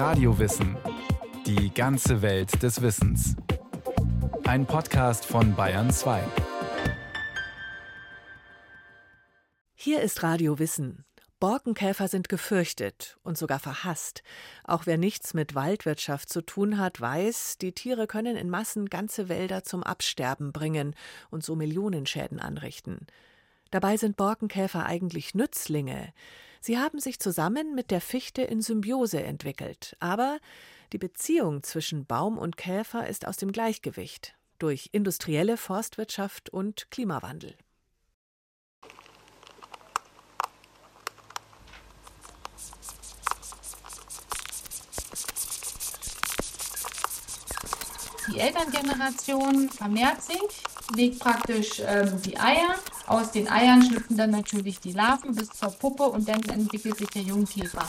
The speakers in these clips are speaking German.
Radiowissen. Die ganze Welt des Wissens. Ein Podcast von Bayern 2. Hier ist Radio Wissen. Borkenkäfer sind gefürchtet und sogar verhasst. Auch wer nichts mit Waldwirtschaft zu tun hat, weiß, die Tiere können in Massen ganze Wälder zum Absterben bringen und so Millionenschäden anrichten. Dabei sind Borkenkäfer eigentlich Nützlinge. Sie haben sich zusammen mit der Fichte in Symbiose entwickelt, aber die Beziehung zwischen Baum und Käfer ist aus dem Gleichgewicht durch industrielle Forstwirtschaft und Klimawandel. Die Elterngeneration vermehrt sich, legt praktisch ähm, die Eier. Aus den Eiern schlüpfen dann natürlich die Larven bis zur Puppe und dann entwickelt sich der Jungkäfer.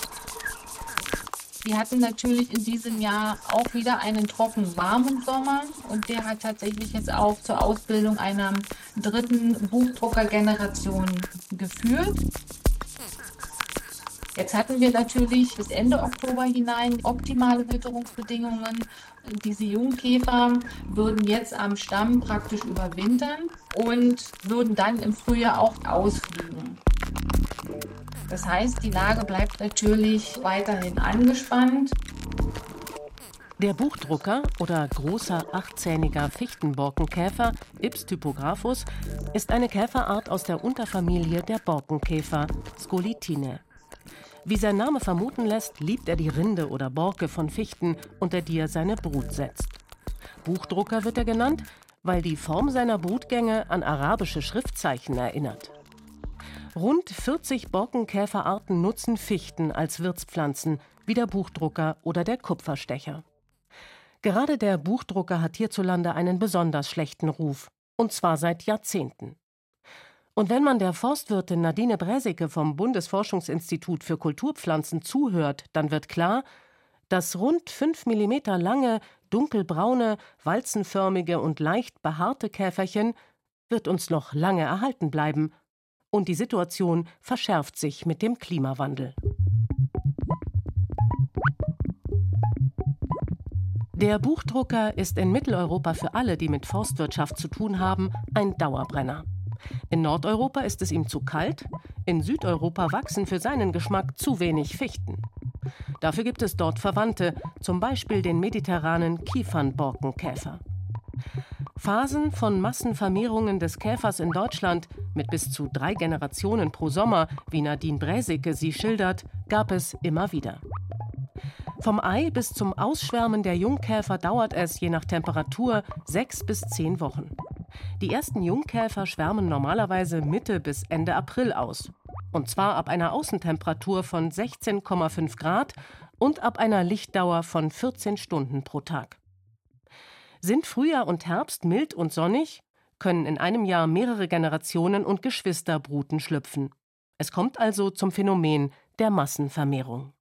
Wir hatten natürlich in diesem Jahr auch wieder einen trocken warmen Sommer und der hat tatsächlich jetzt auch zur Ausbildung einer dritten Buchdruckergeneration geführt. Jetzt hatten wir natürlich bis Ende Oktober hinein optimale Witterungsbedingungen. Diese Jungkäfer würden jetzt am Stamm praktisch überwintern und würden dann im Frühjahr auch ausfliegen. Das heißt, die Lage bleibt natürlich weiterhin angespannt. Der Buchdrucker oder großer achtzähniger Fichtenborkenkäfer Ips typographus ist eine Käferart aus der Unterfamilie der Borkenkäfer Scolitine. Wie sein Name vermuten lässt, liebt er die Rinde oder Borke von Fichten, unter die er seine Brut setzt. Buchdrucker wird er genannt, weil die Form seiner Brutgänge an arabische Schriftzeichen erinnert. Rund 40 Borkenkäferarten nutzen Fichten als Wirtspflanzen, wie der Buchdrucker oder der Kupferstecher. Gerade der Buchdrucker hat hierzulande einen besonders schlechten Ruf, und zwar seit Jahrzehnten. Und wenn man der Forstwirtin Nadine Bräsicke vom Bundesforschungsinstitut für Kulturpflanzen zuhört, dann wird klar, das rund 5 mm lange, dunkelbraune, walzenförmige und leicht behaarte Käferchen wird uns noch lange erhalten bleiben. Und die Situation verschärft sich mit dem Klimawandel. Der Buchdrucker ist in Mitteleuropa für alle, die mit Forstwirtschaft zu tun haben, ein Dauerbrenner. In Nordeuropa ist es ihm zu kalt, in Südeuropa wachsen für seinen Geschmack zu wenig Fichten. Dafür gibt es dort Verwandte, zum Beispiel den mediterranen Kiefernborkenkäfer. Phasen von Massenvermehrungen des Käfers in Deutschland mit bis zu drei Generationen pro Sommer, wie Nadine Bräsicke sie schildert, gab es immer wieder. Vom Ei bis zum Ausschwärmen der Jungkäfer dauert es, je nach Temperatur, sechs bis zehn Wochen. Die ersten Jungkäfer schwärmen normalerweise Mitte bis Ende April aus. Und zwar ab einer Außentemperatur von 16,5 Grad und ab einer Lichtdauer von 14 Stunden pro Tag. Sind Frühjahr und Herbst mild und sonnig, können in einem Jahr mehrere Generationen und Geschwisterbruten schlüpfen. Es kommt also zum Phänomen der Massenvermehrung.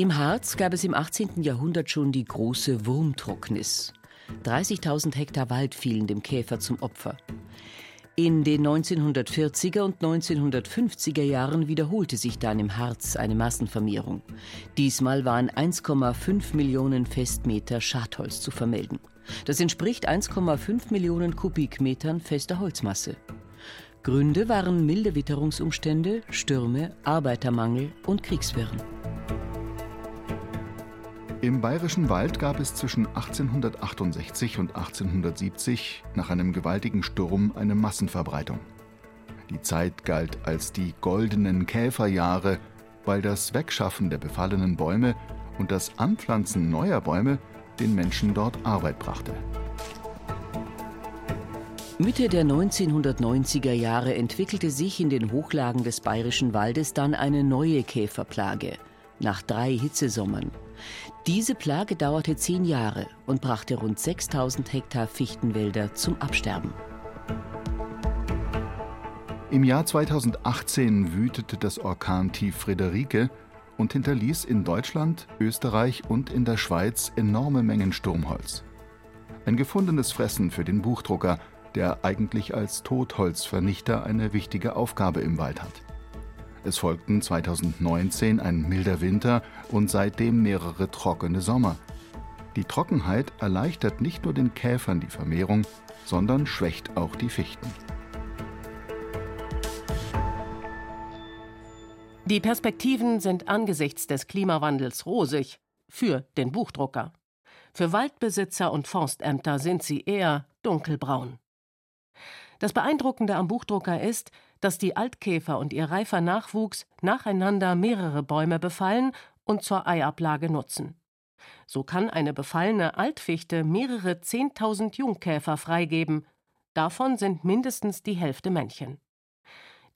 Im Harz gab es im 18. Jahrhundert schon die große Wurmtrocknis. 30.000 Hektar Wald fielen dem Käfer zum Opfer. In den 1940er und 1950er Jahren wiederholte sich dann im Harz eine Massenvermehrung. Diesmal waren 1,5 Millionen Festmeter Schadholz zu vermelden. Das entspricht 1,5 Millionen Kubikmetern fester Holzmasse. Gründe waren milde Witterungsumstände, Stürme, Arbeitermangel und Kriegswirren. Im Bayerischen Wald gab es zwischen 1868 und 1870 nach einem gewaltigen Sturm eine Massenverbreitung. Die Zeit galt als die goldenen Käferjahre, weil das Wegschaffen der befallenen Bäume und das Anpflanzen neuer Bäume den Menschen dort Arbeit brachte. Mitte der 1990er Jahre entwickelte sich in den Hochlagen des Bayerischen Waldes dann eine neue Käferplage. Nach drei Hitzesommern. Diese Plage dauerte zehn Jahre und brachte rund 6000 Hektar Fichtenwälder zum Absterben. Im Jahr 2018 wütete das Orkantief Friederike und hinterließ in Deutschland, Österreich und in der Schweiz enorme Mengen Sturmholz. Ein gefundenes Fressen für den Buchdrucker, der eigentlich als Totholzvernichter eine wichtige Aufgabe im Wald hat. Es folgten 2019 ein milder Winter und seitdem mehrere trockene Sommer. Die Trockenheit erleichtert nicht nur den Käfern die Vermehrung, sondern schwächt auch die Fichten. Die Perspektiven sind angesichts des Klimawandels rosig für den Buchdrucker. Für Waldbesitzer und Forstämter sind sie eher dunkelbraun. Das Beeindruckende am Buchdrucker ist, dass die Altkäfer und ihr reifer Nachwuchs nacheinander mehrere Bäume befallen und zur Eiablage nutzen. So kann eine befallene Altfichte mehrere Zehntausend Jungkäfer freigeben. Davon sind mindestens die Hälfte Männchen.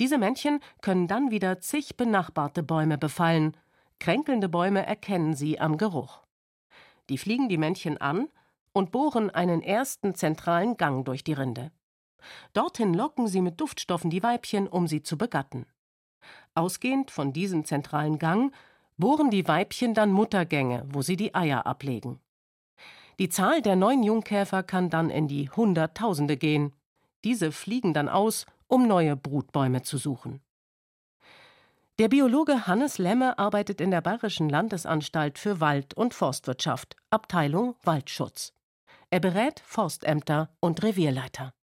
Diese Männchen können dann wieder zig benachbarte Bäume befallen. Kränkelnde Bäume erkennen sie am Geruch. Die fliegen die Männchen an und bohren einen ersten zentralen Gang durch die Rinde. Dorthin locken sie mit Duftstoffen die Weibchen, um sie zu begatten. Ausgehend von diesem zentralen Gang bohren die Weibchen dann Muttergänge, wo sie die Eier ablegen. Die Zahl der neuen Jungkäfer kann dann in die Hunderttausende gehen. Diese fliegen dann aus, um neue Brutbäume zu suchen. Der Biologe Hannes Lemme arbeitet in der Bayerischen Landesanstalt für Wald- und Forstwirtschaft, Abteilung Waldschutz. Er berät Forstämter und Revierleiter.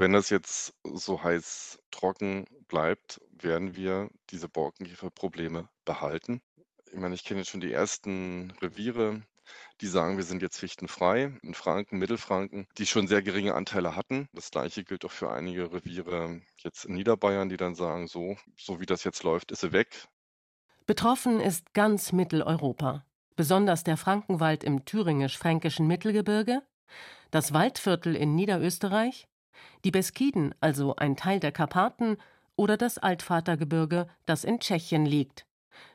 Wenn das jetzt so heiß trocken bleibt, werden wir diese Borkenkäferprobleme behalten. Ich meine, ich kenne jetzt schon die ersten Reviere, die sagen, wir sind jetzt fichtenfrei in Franken, Mittelfranken, die schon sehr geringe Anteile hatten. Das gleiche gilt auch für einige Reviere jetzt in Niederbayern, die dann sagen, so, so wie das jetzt läuft, ist sie weg. Betroffen ist ganz Mitteleuropa, besonders der Frankenwald im thüringisch-fränkischen Mittelgebirge, das Waldviertel in Niederösterreich, die Beskiden, also ein Teil der Karpaten, oder das Altvatergebirge, das in Tschechien liegt.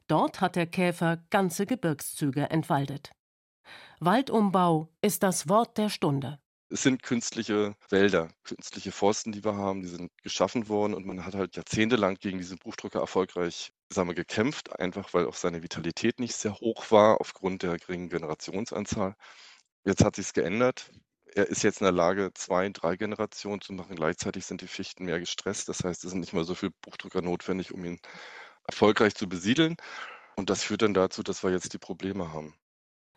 Dort hat der Käfer ganze Gebirgszüge entwaldet. Waldumbau ist das Wort der Stunde. Es sind künstliche Wälder, künstliche Forsten, die wir haben, die sind geschaffen worden und man hat halt jahrzehntelang gegen diesen Buchdrucker erfolgreich sagen wir, gekämpft, einfach weil auch seine Vitalität nicht sehr hoch war aufgrund der geringen Generationsanzahl. Jetzt hat sich es geändert. Er ist jetzt in der Lage, zwei, drei Generationen zu machen. Gleichzeitig sind die Fichten mehr gestresst. Das heißt, es sind nicht mehr so viele Buchdrücker notwendig, um ihn erfolgreich zu besiedeln. Und das führt dann dazu, dass wir jetzt die Probleme haben.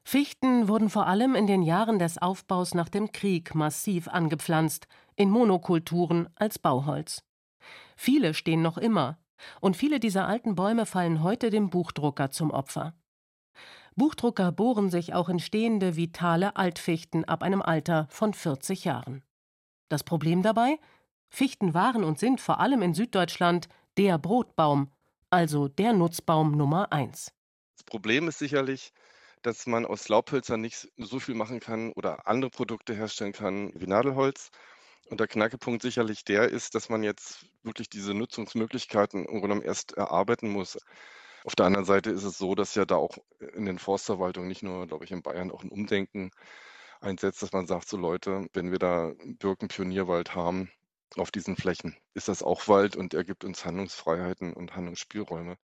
Fichten wurden vor allem in den Jahren des Aufbaus nach dem Krieg massiv angepflanzt, in Monokulturen als Bauholz. Viele stehen noch immer, und viele dieser alten Bäume fallen heute dem Buchdrucker zum Opfer. Buchdrucker bohren sich auch in stehende, vitale Altfichten ab einem Alter von 40 Jahren. Das Problem dabei? Fichten waren und sind vor allem in Süddeutschland der Brotbaum also der Nutzbaum Nummer eins. Das Problem ist sicherlich, dass man aus Laubhölzern nicht so viel machen kann oder andere Produkte herstellen kann wie Nadelholz. Und der Knackepunkt sicherlich der ist, dass man jetzt wirklich diese Nutzungsmöglichkeiten im Grunde erst erarbeiten muss. Auf der anderen Seite ist es so, dass ja da auch in den Forstverwaltungen, nicht nur, glaube ich, in Bayern, auch ein Umdenken einsetzt, dass man sagt, so Leute, wenn wir da Birkenpionierwald haben, auf diesen Flächen ist das auch Wald und er gibt uns Handlungsfreiheiten und Handlungsspielräume.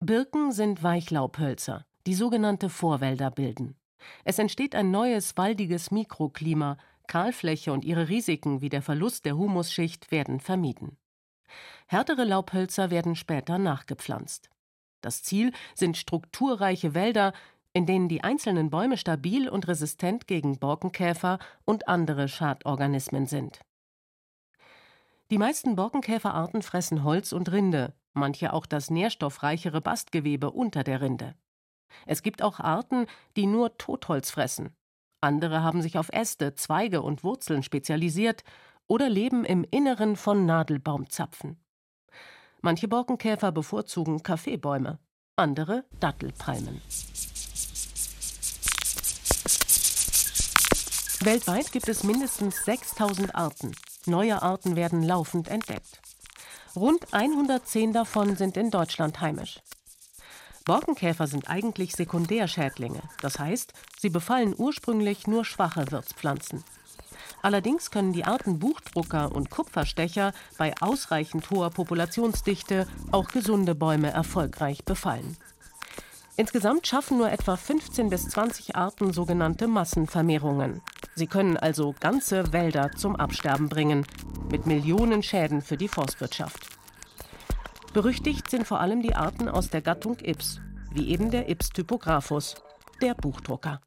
Birken sind Weichlaubhölzer, die sogenannte Vorwälder bilden. Es entsteht ein neues waldiges Mikroklima, Kahlfläche und ihre Risiken wie der Verlust der Humusschicht werden vermieden. Härtere Laubhölzer werden später nachgepflanzt. Das Ziel sind strukturreiche Wälder, in denen die einzelnen Bäume stabil und resistent gegen Borkenkäfer und andere Schadorganismen sind. Die meisten Borkenkäferarten fressen Holz und Rinde, manche auch das nährstoffreichere Bastgewebe unter der Rinde. Es gibt auch Arten, die nur Totholz fressen. Andere haben sich auf Äste, Zweige und Wurzeln spezialisiert oder leben im Inneren von Nadelbaumzapfen. Manche Borkenkäfer bevorzugen Kaffeebäume, andere Dattelpalmen. Weltweit gibt es mindestens 6000 Arten. Neue Arten werden laufend entdeckt. Rund 110 davon sind in Deutschland heimisch. Borkenkäfer sind eigentlich Sekundärschädlinge, das heißt, sie befallen ursprünglich nur schwache Wirtspflanzen. Allerdings können die Arten Buchdrucker und Kupferstecher bei ausreichend hoher Populationsdichte auch gesunde Bäume erfolgreich befallen. Insgesamt schaffen nur etwa 15 bis 20 Arten sogenannte Massenvermehrungen. Sie können also ganze Wälder zum Absterben bringen, mit Millionen Schäden für die Forstwirtschaft. Berüchtigt sind vor allem die Arten aus der Gattung Ips, wie eben der Ips typographus, der Buchdrucker.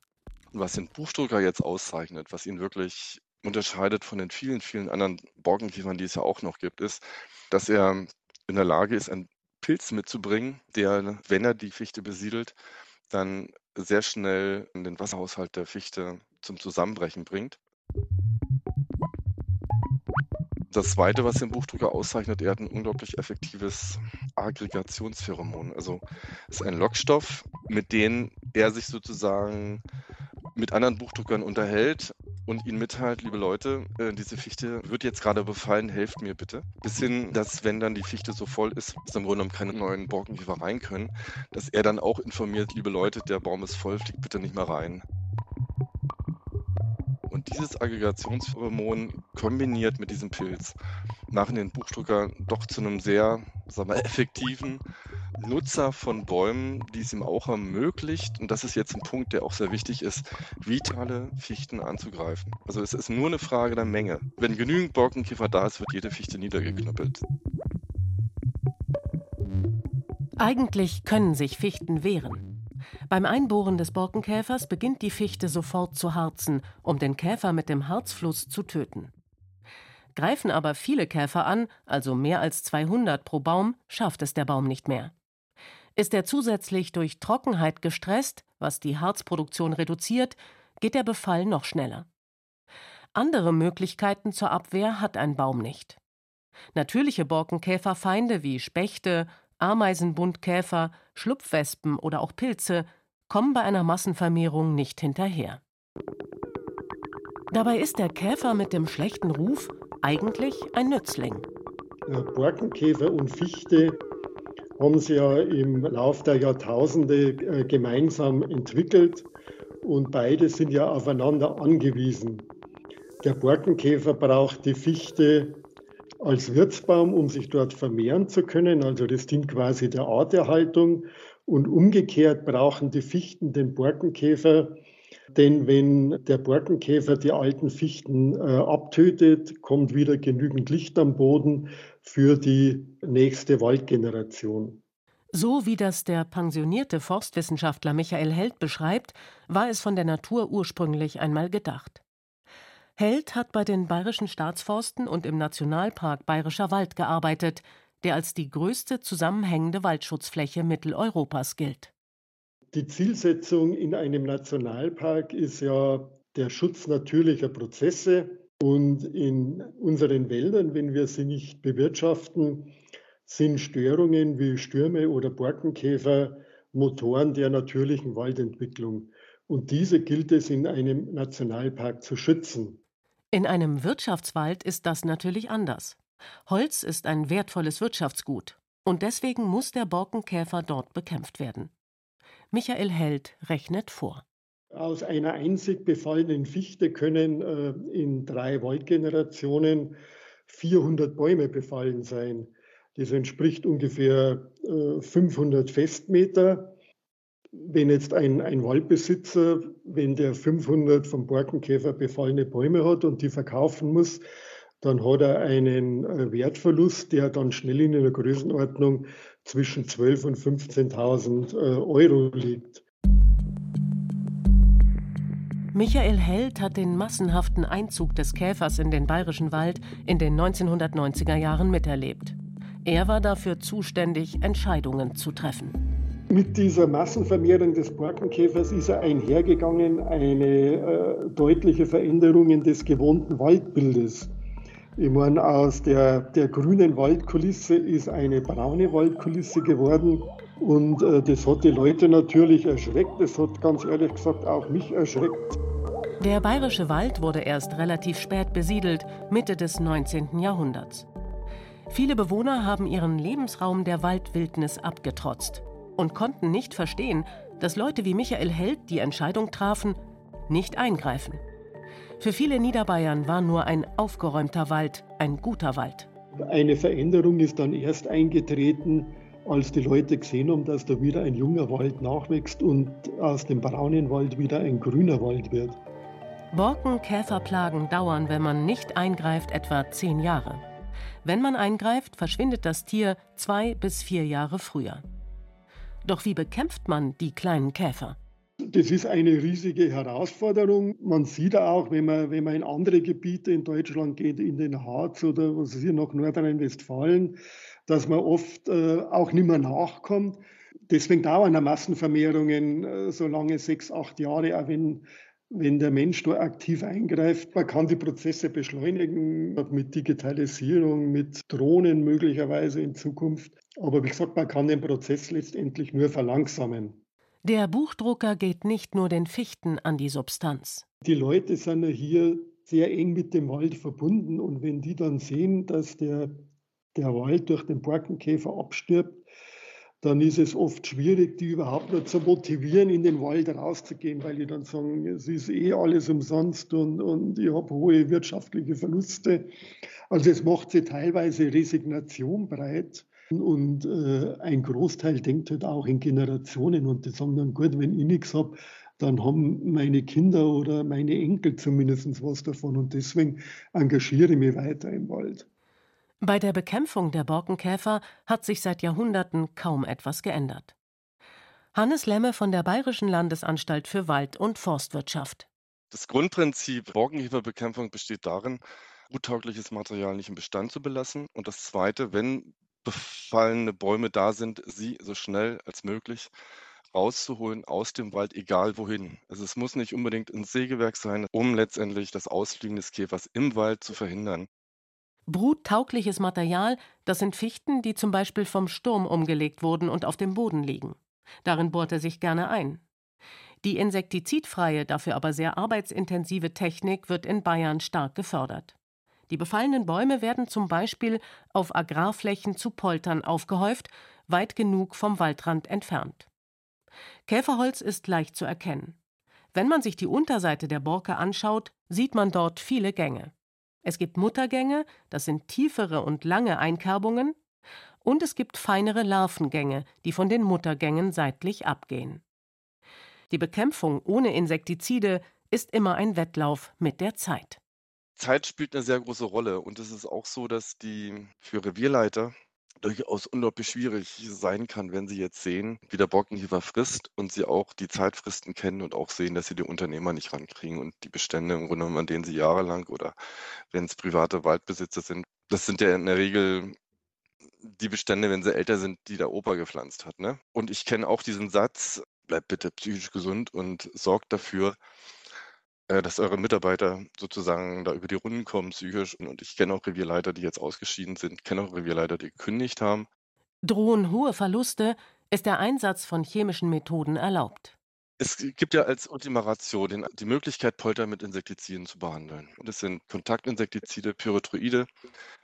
Was den Buchdrucker jetzt auszeichnet, was ihn wirklich unterscheidet von den vielen, vielen anderen Borkenkäfern, die es ja auch noch gibt, ist, dass er in der Lage ist, einen Pilz mitzubringen, der, wenn er die Fichte besiedelt, dann sehr schnell den Wasserhaushalt der Fichte zum Zusammenbrechen bringt. Das Zweite, was den Buchdrucker auszeichnet, er hat ein unglaublich effektives Aggregationspheromon. Also es ist ein Lockstoff, mit dem er sich sozusagen mit anderen Buchdruckern unterhält und ihnen mitteilt, liebe Leute, äh, diese Fichte wird jetzt gerade befallen, helft mir bitte. Bis hin, dass wenn dann die Fichte so voll ist, dass im Grunde genommen keine neuen Borkenkäfer rein können, dass er dann auch informiert, liebe Leute, der Baum ist voll, fliegt bitte nicht mehr rein. Und dieses Aggregationspheromon kombiniert mit diesem Pilz machen den Buchdrucker doch zu einem sehr sagen wir, effektiven Nutzer von Bäumen, die es ihm auch ermöglicht, und das ist jetzt ein Punkt, der auch sehr wichtig ist, vitale Fichten anzugreifen. Also es ist nur eine Frage der Menge. Wenn genügend Borkenkäfer da ist, wird jede Fichte niedergeknüppelt. Eigentlich können sich Fichten wehren. Beim Einbohren des Borkenkäfers beginnt die Fichte sofort zu harzen, um den Käfer mit dem Harzfluss zu töten. Greifen aber viele Käfer an, also mehr als 200 pro Baum, schafft es der Baum nicht mehr. Ist er zusätzlich durch Trockenheit gestresst, was die Harzproduktion reduziert, geht der Befall noch schneller. Andere Möglichkeiten zur Abwehr hat ein Baum nicht. Natürliche Borkenkäferfeinde wie Spechte, Ameisenbuntkäfer, Schlupfwespen oder auch Pilze kommen bei einer Massenvermehrung nicht hinterher. Dabei ist der Käfer mit dem schlechten Ruf eigentlich ein Nützling. Borkenkäfer und Fichte haben sich ja im Laufe der Jahrtausende äh, gemeinsam entwickelt und beide sind ja aufeinander angewiesen. Der Borkenkäfer braucht die Fichte als Wirtsbaum, um sich dort vermehren zu können. Also das dient quasi der Arterhaltung. Und umgekehrt brauchen die Fichten den Borkenkäfer, denn wenn der Borkenkäfer die alten Fichten äh, abtötet, kommt wieder genügend Licht am Boden für die nächste Waldgeneration. So wie das der pensionierte Forstwissenschaftler Michael Held beschreibt, war es von der Natur ursprünglich einmal gedacht. Held hat bei den Bayerischen Staatsforsten und im Nationalpark Bayerischer Wald gearbeitet, der als die größte zusammenhängende Waldschutzfläche Mitteleuropas gilt. Die Zielsetzung in einem Nationalpark ist ja der Schutz natürlicher Prozesse. Und in unseren Wäldern, wenn wir sie nicht bewirtschaften, sind Störungen wie Stürme oder Borkenkäfer Motoren der natürlichen Waldentwicklung. Und diese gilt es in einem Nationalpark zu schützen. In einem Wirtschaftswald ist das natürlich anders. Holz ist ein wertvolles Wirtschaftsgut und deswegen muss der Borkenkäfer dort bekämpft werden. Michael Held rechnet vor. Aus einer einzig befallenen Fichte können äh, in drei Waldgenerationen 400 Bäume befallen sein. Das entspricht ungefähr äh, 500 Festmeter wenn jetzt ein, ein Waldbesitzer, wenn der 500 vom Borkenkäfer befallene Bäume hat und die verkaufen muss, dann hat er einen äh, Wertverlust, der dann schnell in einer Größenordnung zwischen 12.000 und 15.000 äh, Euro liegt. Michael Held hat den massenhaften Einzug des Käfers in den bayerischen Wald in den 1990er Jahren miterlebt. Er war dafür zuständig, Entscheidungen zu treffen. Mit dieser Massenvermehrung des Borkenkäfers ist er einhergegangen eine äh, deutliche Veränderung des gewohnten Waldbildes. Ich meine, aus der, der grünen Waldkulisse ist eine braune Waldkulisse geworden und äh, das hat die Leute natürlich erschreckt. Das hat ganz ehrlich gesagt auch mich erschreckt. Der bayerische Wald wurde erst relativ spät besiedelt, Mitte des 19. Jahrhunderts. Viele Bewohner haben ihren Lebensraum der Waldwildnis abgetrotzt und konnten nicht verstehen, dass Leute wie Michael Held die Entscheidung trafen, nicht eingreifen. Für viele Niederbayern war nur ein aufgeräumter Wald ein guter Wald. Eine Veränderung ist dann erst eingetreten, als die Leute gesehen haben, dass da wieder ein junger Wald nachwächst und aus dem braunen Wald wieder ein grüner Wald wird. Borken-Käferplagen dauern, wenn man nicht eingreift, etwa zehn Jahre. Wenn man eingreift, verschwindet das Tier zwei bis vier Jahre früher. Doch wie bekämpft man die kleinen Käfer? Das ist eine riesige Herausforderung. Man sieht auch, wenn man, wenn man in andere Gebiete in Deutschland geht, in den Harz oder was ist hier nach Nordrhein-Westfalen, dass man oft äh, auch nicht mehr nachkommt. Deswegen dauern Massenvermehrungen äh, so lange, sechs, acht Jahre, auch wenn, wenn der Mensch da aktiv eingreift. Man kann die Prozesse beschleunigen mit Digitalisierung, mit Drohnen möglicherweise in Zukunft. Aber wie gesagt, man kann den Prozess letztendlich nur verlangsamen. Der Buchdrucker geht nicht nur den Fichten an die Substanz. Die Leute sind ja hier sehr eng mit dem Wald verbunden und wenn die dann sehen, dass der, der Wald durch den Borkenkäfer abstirbt, dann ist es oft schwierig, die überhaupt noch zu motivieren, in den Wald rauszugehen, weil die dann sagen, es ist eh alles umsonst und, und ich habe hohe wirtschaftliche Verluste. Also es macht sie teilweise Resignation breit. Und äh, ein Großteil denkt halt auch in Generationen und die sagen dann, gut, wenn ich nichts habe, dann haben meine Kinder oder meine Enkel zumindest was davon. Und deswegen engagiere ich mich weiter im Wald. Bei der Bekämpfung der Borkenkäfer hat sich seit Jahrhunderten kaum etwas geändert. Hannes Lemme von der Bayerischen Landesanstalt für Wald- und Forstwirtschaft. Das Grundprinzip Borkenkäferbekämpfung besteht darin, guttaugliches Material nicht im Bestand zu belassen. Und das Zweite, wenn befallene Bäume da sind, sie so schnell als möglich rauszuholen aus dem Wald, egal wohin. Also es muss nicht unbedingt ein Sägewerk sein, um letztendlich das Ausfliegen des Käfers im Wald zu verhindern. Bruttaugliches Material, das sind Fichten, die zum Beispiel vom Sturm umgelegt wurden und auf dem Boden liegen. Darin bohrt er sich gerne ein. Die insektizidfreie, dafür aber sehr arbeitsintensive Technik wird in Bayern stark gefördert. Die befallenen Bäume werden zum Beispiel auf Agrarflächen zu Poltern aufgehäuft, weit genug vom Waldrand entfernt. Käferholz ist leicht zu erkennen. Wenn man sich die Unterseite der Borke anschaut, sieht man dort viele Gänge. Es gibt Muttergänge, das sind tiefere und lange Einkerbungen, und es gibt feinere Larvengänge, die von den Muttergängen seitlich abgehen. Die Bekämpfung ohne Insektizide ist immer ein Wettlauf mit der Zeit. Zeit spielt eine sehr große Rolle und es ist auch so, dass die für Revierleiter durchaus unglaublich schwierig sein kann, wenn sie jetzt sehen, wie der Borkenkäfer frisst und sie auch die Zeitfristen kennen und auch sehen, dass sie die Unternehmer nicht rankriegen und die Bestände im Grunde genommen, an denen sie jahrelang oder wenn es private Waldbesitzer sind, das sind ja in der Regel die Bestände, wenn sie älter sind, die der Opa gepflanzt hat. Ne? Und ich kenne auch diesen Satz, bleibt bitte psychisch gesund und sorgt dafür, dass eure Mitarbeiter sozusagen da über die Runden kommen psychisch. Und ich kenne auch Revierleiter, die jetzt ausgeschieden sind, kenne auch Revierleiter, die gekündigt haben. Drohen hohe Verluste, ist der Einsatz von chemischen Methoden erlaubt. Es gibt ja als Ultima Ratio den, die Möglichkeit, Polter mit Insektiziden zu behandeln. Und das sind Kontaktinsektizide, Pyrethroide,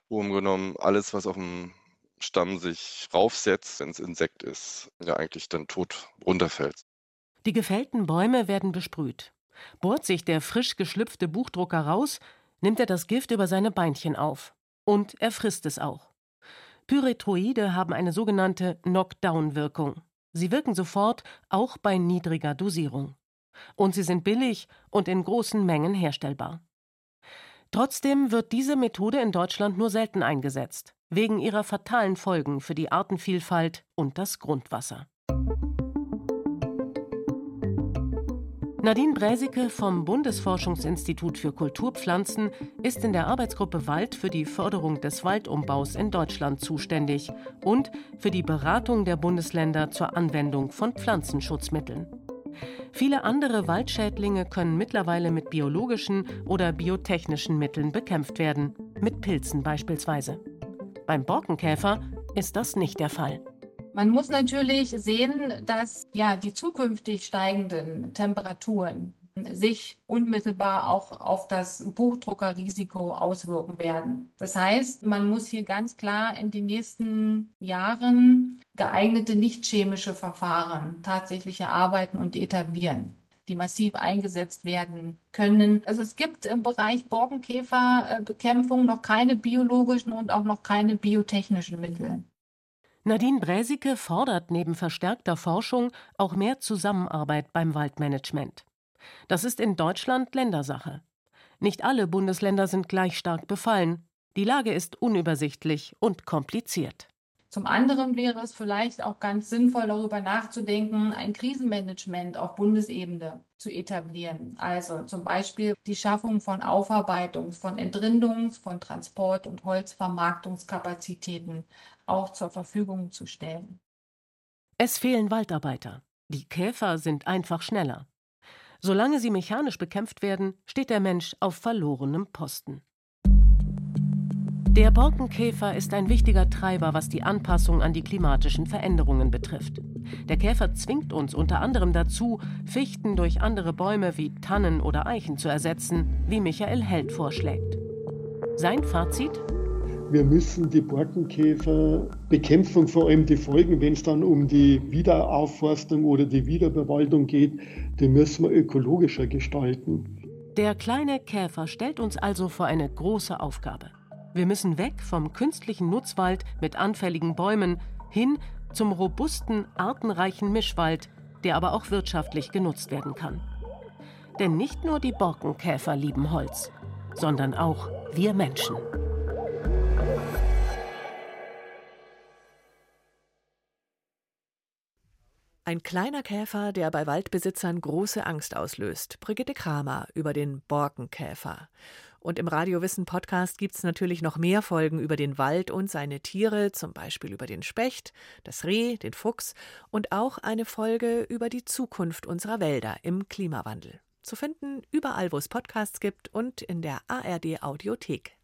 wo im genommen alles, was auf dem Stamm sich raufsetzt, wenn es Insekt ist, ja eigentlich dann tot runterfällt. Die gefällten Bäume werden besprüht. Bohrt sich der frisch geschlüpfte Buchdrucker raus, nimmt er das Gift über seine Beinchen auf. Und er frisst es auch. Pyrethroide haben eine sogenannte Knockdown-Wirkung. Sie wirken sofort, auch bei niedriger Dosierung. Und sie sind billig und in großen Mengen herstellbar. Trotzdem wird diese Methode in Deutschland nur selten eingesetzt, wegen ihrer fatalen Folgen für die Artenvielfalt und das Grundwasser. Nadine Bräsicke vom Bundesforschungsinstitut für Kulturpflanzen ist in der Arbeitsgruppe Wald für die Förderung des Waldumbaus in Deutschland zuständig und für die Beratung der Bundesländer zur Anwendung von Pflanzenschutzmitteln. Viele andere Waldschädlinge können mittlerweile mit biologischen oder biotechnischen Mitteln bekämpft werden, mit Pilzen beispielsweise. Beim Borkenkäfer ist das nicht der Fall. Man muss natürlich sehen, dass ja die zukünftig steigenden Temperaturen sich unmittelbar auch auf das Buchdruckerrisiko auswirken werden. Das heißt, man muss hier ganz klar in den nächsten Jahren geeignete nicht chemische Verfahren tatsächlich erarbeiten und etablieren die massiv eingesetzt werden können. Also es gibt im Bereich Borkenkäferbekämpfung noch keine biologischen und auch noch keine biotechnischen Mittel. Nadine Bräsicke fordert neben verstärkter Forschung auch mehr Zusammenarbeit beim Waldmanagement. Das ist in Deutschland Ländersache. Nicht alle Bundesländer sind gleich stark befallen, Die Lage ist unübersichtlich und kompliziert. Zum anderen wäre es vielleicht auch ganz sinnvoll, darüber nachzudenken, ein Krisenmanagement auf Bundesebene zu etablieren. Also zum Beispiel die Schaffung von Aufarbeitungs-, von Entrindungs-, von Transport- und Holzvermarktungskapazitäten auch zur Verfügung zu stellen. Es fehlen Waldarbeiter. Die Käfer sind einfach schneller. Solange sie mechanisch bekämpft werden, steht der Mensch auf verlorenem Posten. Der Borkenkäfer ist ein wichtiger Treiber, was die Anpassung an die klimatischen Veränderungen betrifft. Der Käfer zwingt uns unter anderem dazu, Fichten durch andere Bäume wie Tannen oder Eichen zu ersetzen, wie Michael Held vorschlägt. Sein Fazit? Wir müssen die Borkenkäfer bekämpfen, vor allem die Folgen, wenn es dann um die Wiederaufforstung oder die Wiederbewaldung geht, die müssen wir ökologischer gestalten. Der kleine Käfer stellt uns also vor eine große Aufgabe. Wir müssen weg vom künstlichen Nutzwald mit anfälligen Bäumen hin zum robusten, artenreichen Mischwald, der aber auch wirtschaftlich genutzt werden kann. Denn nicht nur die Borkenkäfer lieben Holz, sondern auch wir Menschen. Ein kleiner Käfer, der bei Waldbesitzern große Angst auslöst. Brigitte Kramer über den Borkenkäfer. Und im Radiowissen Podcast gibt es natürlich noch mehr Folgen über den Wald und seine Tiere, zum Beispiel über den Specht, das Reh, den Fuchs und auch eine Folge über die Zukunft unserer Wälder im Klimawandel. Zu finden überall, wo es Podcasts gibt und in der ARD Audiothek.